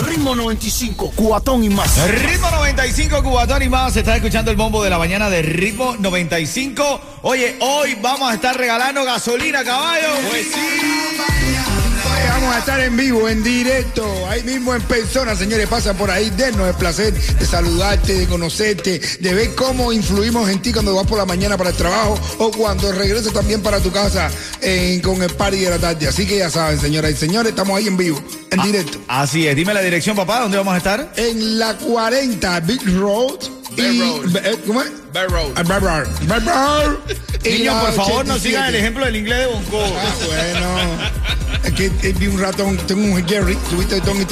Ritmo 95, cuatón y más. Ritmo 95, Cubatón y más. Estás escuchando el bombo de la mañana de Ritmo 95. Oye, hoy vamos a estar regalando gasolina, caballo. Pues Hoy Vamos a estar en vivo, en directo, ahí mismo en persona, señores, pasan por ahí, denos el placer de saludarte, de conocerte, de ver cómo influimos en ti cuando vas por la mañana para el trabajo o cuando regresas también para tu casa eh, con el party de la tarde. Así que ya saben, señoras y señores, estamos ahí en vivo, en directo. Así es. Dime la dirección, papá. ¿Dónde vamos a estar? En la 40 Big Road. Bear y- Road. eh, ¿Cómo es? Bear Road. Ah, Bear Road. Bear Road. Niños, por favor, no 87. sigan el ejemplo del inglés de Bonco. Ah, bueno. Que eh, vi un ratón, tengo un Jerry, subiste Tom y.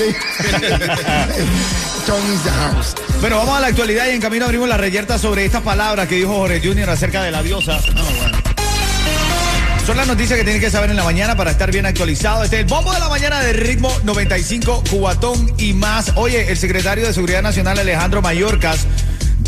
Tom is the house. Bueno, vamos a la actualidad y en camino abrimos la reyerta sobre estas palabras que dijo Jorge Junior acerca de la diosa. Son las noticias que tienen que saber en la mañana para estar bien actualizado. Este es el bombo de la mañana de ritmo 95, Cubatón y más. Oye, el secretario de Seguridad Nacional Alejandro Mayorkas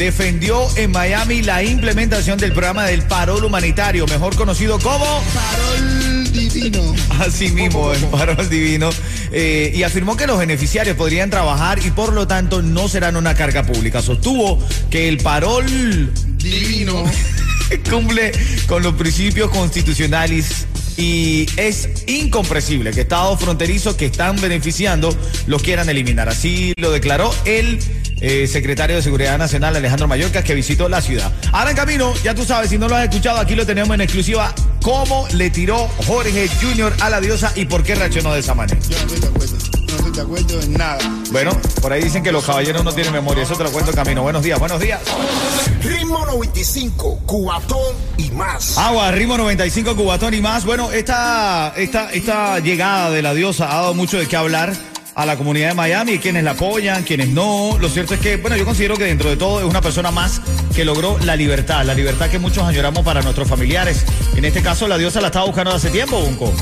defendió en Miami la implementación del programa del parol humanitario, mejor conocido como Parol divino. Así mismo, el parol divino. eh, y afirmó que los beneficiarios podrían trabajar y por lo tanto no serán una carga pública. Sostuvo que el parol Divino. cumple con los principios constitucionales y es incomprensible que estados fronterizos que están beneficiando los quieran eliminar. Así lo declaró el eh, secretario de Seguridad Nacional, Alejandro Mayorkas, que visitó la ciudad. Ahora en camino, ya tú sabes, si no lo has escuchado, aquí lo tenemos en exclusiva, cómo le tiró Jorge Junior a la diosa y por qué reaccionó de esa manera. Yo no estoy de acuerdo. No estoy de acuerdo en nada. Bueno, por ahí dicen que los caballeros no tienen memoria, eso te lo cuento en camino. Buenos días, buenos días. Ritmo 95, cuatón y más. Agua, ritmo 95, Cubatón y más. Bueno, esta, esta, esta llegada de la diosa ha dado mucho de qué hablar a la comunidad de Miami, quienes la apoyan, quienes no. Lo cierto es que, bueno, yo considero que dentro de todo es una persona más que logró la libertad, la libertad que muchos añoramos para nuestros familiares. En este caso, la diosa la estaba buscando hace tiempo, Bunco.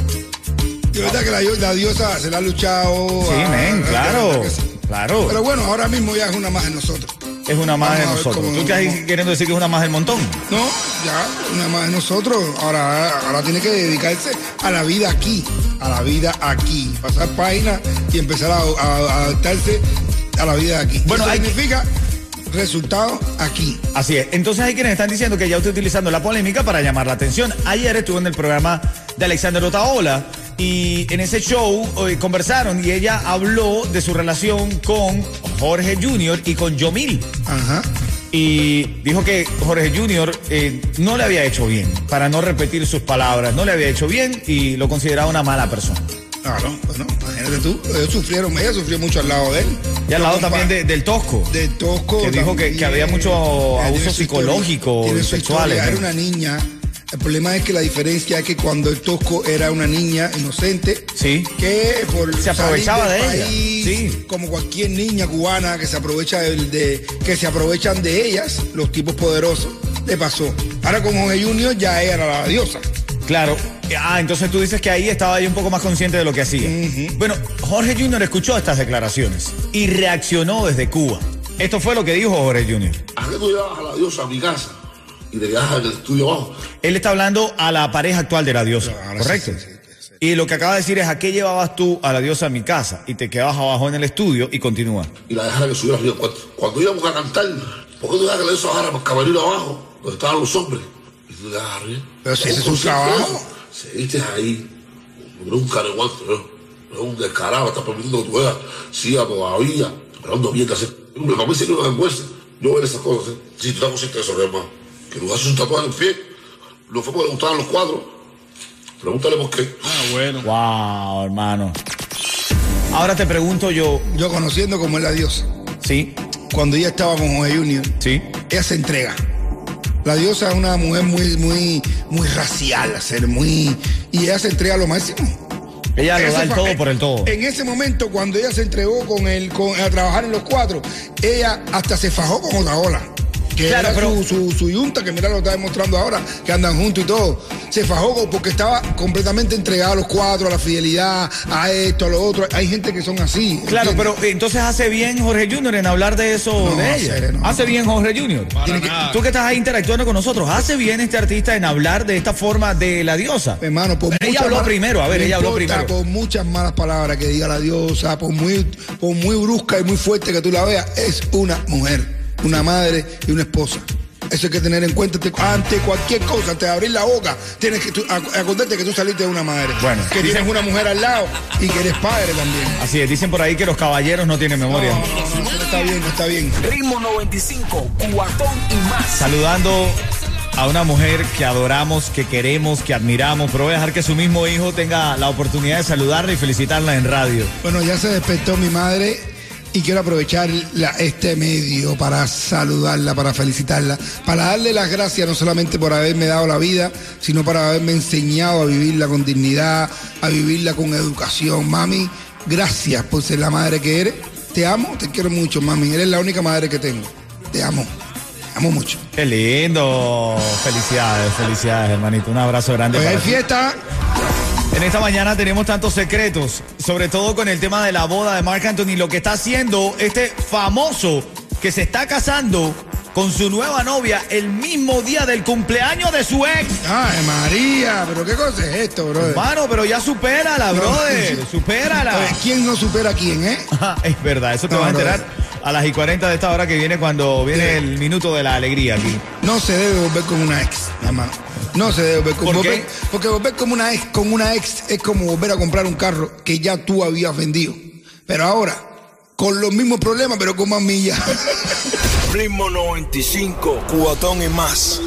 De verdad que la, la diosa se la ha luchado. Sí, ah, men, claro, sí. claro. Pero bueno, ahora mismo ya es una más de nosotros. Es una más Vamos de nosotros. cómo- ¿Tú estás queriendo decir que es una más del montón? No, ya, una más de nosotros. Ahora, ahora tiene que dedicarse a la vida aquí, a la vida aquí. Pasar página y empezar a, a- a adaptarse a la vida aquí. Bueno, Eso hay que- significa resultados aquí. Así es. Entonces hay quienes están diciendo que ya está utilizando la polémica para llamar la atención. Ayer estuve en el programa de Alexander Otaola y en ese show eh, conversaron y ella habló de su relación con Jorge Jr. y con Yomil. Ajá. Y dijo que Jorge Jr. eh, no le había hecho bien, para no repetir sus palabras, no le había hecho bien y lo consideraba una mala persona. Claro, bueno, imagínate tú. Ellos sufrieron, ella sufrió mucho al lado de él. Y al lado también de- del Tosco. de Tosco. que dijo que- también. que había mucho abuso psicológico sexual. Era una niña. El problema es que la diferencia es que cuando el Tosco era una niña inocente, Sí. que por Se aprovechaba salir del de ella, sí. como cualquier niña cubana que se aprovecha de, que se aprovechan de ellas, los tipos poderosos, le pasó. Ahora con Jorge Junior ya ella era la diosa. Claro. Ah, entonces tú dices que ahí estaba ahí un poco más consciente de lo que hacía. Bueno, Jorge Jr. escuchó estas declaraciones y reaccionó desde Cuba. Esto fue lo que dijo Jorge Jr. ¿A qué tú llevabas a la diosa a mi casa y te quedabas en el estudio abajo? Él está hablando a la pareja actual de la diosa, Claro, ¿correcto? sí, sí, sí. Y lo que acaba de decir es, ¿a qué llevabas tú a la diosa a mi casa? Y te quedabas abajo en el estudio y continúa. Y la dejara que subiera arriba al cuarto. Cuando íbamos a cantar, ¿por qué tú dejas que la diosa bajara para el camerino abajo, donde estaban los hombres? Y tú te dejas arriba. Pero si ese es ¿Cómo su consciente de trabajo. Seguiste ahí, no es un careguante, ¿no? No es un descarado, estás permitiendo que tu hija siga todavía, hablando bien hacer. Me para mí sería una vergüenza. Yo ver esas cosas, ¿eh? Si tú estás consciente de eso, hermano. Que tú haces un tatuaje en el pie, no fue porque le gustaban los cuadros. Pregúntale por qué. Wow, hermano. Ahora te pregunto yo, Yo conociendo como es la diosa. ¿sí? Cuando ella estaba con Jorge Junior, ¿Sí? ella se entrega. La diosa es una mujer muy, muy, muy racial, ser muy. Y ella se entrega a lo máximo. Ella lo da el todo por el todo. En ese momento, cuando ella se entregó con el, con, a trabajar en los cuatro, ella hasta se fajó con otra ola. Que Claro, era pero- su, su, su yunta, que mira lo está demostrando ahora, que andan juntos y todo. Se fajó porque estaba completamente entregado a los cuatro, a la fidelidad, a esto, a lo otro. Hay gente que son así. Claro, ¿entiendes? pero entonces hace bien Jorge Junior en hablar de eso No, de ella. hace, no. Hace bien Jorge Junior. Que- Tú que estás ahí interactuando con nosotros, hace bien este artista en hablar de esta forma de la diosa. Hermano, por Ella muchas habló malas- primero, a ver, ella habló primero. Por muchas malas palabras que diga la diosa, por muy, por muy brusca y muy fuerte que tú la veas, es una mujer, una madre y una esposa. Eso hay que tener en cuenta te- ante cualquier cosa, antes de abrir la boca, tienes que acordarte que tú saliste de una madre. Bueno, que dicen- tienes una mujer al lado y que eres padre también. Así es, dicen por ahí que los caballeros no tienen memoria. No, no, no, no está bien, no está bien. Ritmo 95, cuatón y más. Saludando a una mujer que adoramos, que queremos, que admiramos, pero voy a dejar que su mismo hijo tenga la oportunidad de saludarla y felicitarla en radio. Bueno, ya se despertó mi madre y quiero aprovechar la- este medio para saludarla, para felicitarla, para darle las gracias no solamente por haberme dado la vida, sino para haberme enseñado a vivirla con dignidad, a vivirla con educación. Mami, gracias por ser la madre que eres. Te amo, te quiero mucho, mami. Eres la única madre que tengo. Te amo. Te amo mucho. Qué lindo. Felicidades, felicidades, hermanito. Un abrazo grande. Hoy para hay ti. fiesta. En esta mañana tenemos tantos secretos, sobre todo con el tema de la boda de Marc Anthony, lo que está haciendo este famoso que se está casando con su nueva novia el mismo día del cumpleaños de su ex. Ay, María, pero qué cosa es esto, brother. Hermano, pero ya supérala, No. brother. Supérala. Oye, ¿Quién no supera a quién, eh? Es verdad, eso te No, vas a brother. A las y 40 de esta hora que viene cuando viene Sí. el minuto de la alegría aquí. No se debe volver con una ex, hermano. No se debe volver con ¿Por qué? volver- Porque volver como una ex, con una ex es como volver a comprar un carro que ya tú habías vendido. Pero ahora, con los mismos problemas, pero con más millas. Ritmo 95, cuatón y más.